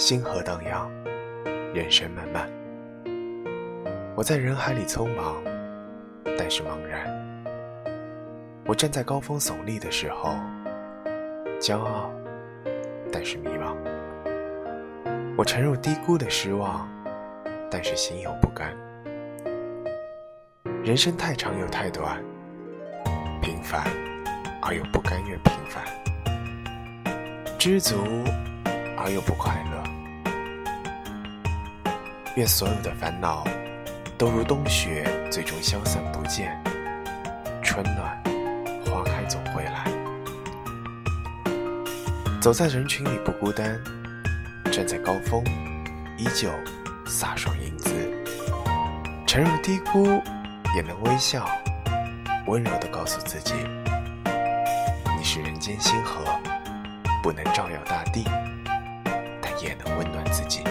星河荡漾，人生漫漫。我在人海里匆忙，但是茫然。我站在高峰耸立的时候，骄傲，但是迷茫。我沉入低谷的失望，但是心有不甘。人生太长又太短，平凡而又不甘愿平凡，知足而又不快乐。愿所有的烦恼都如冬雪，最终消散不见。春暖花开总会来。走在人群里不孤单，站在高峰依旧飒爽英姿。沉入低谷也能微笑，温柔地告诉自己：你是人间星河，不能照耀大地，但也能温暖自己。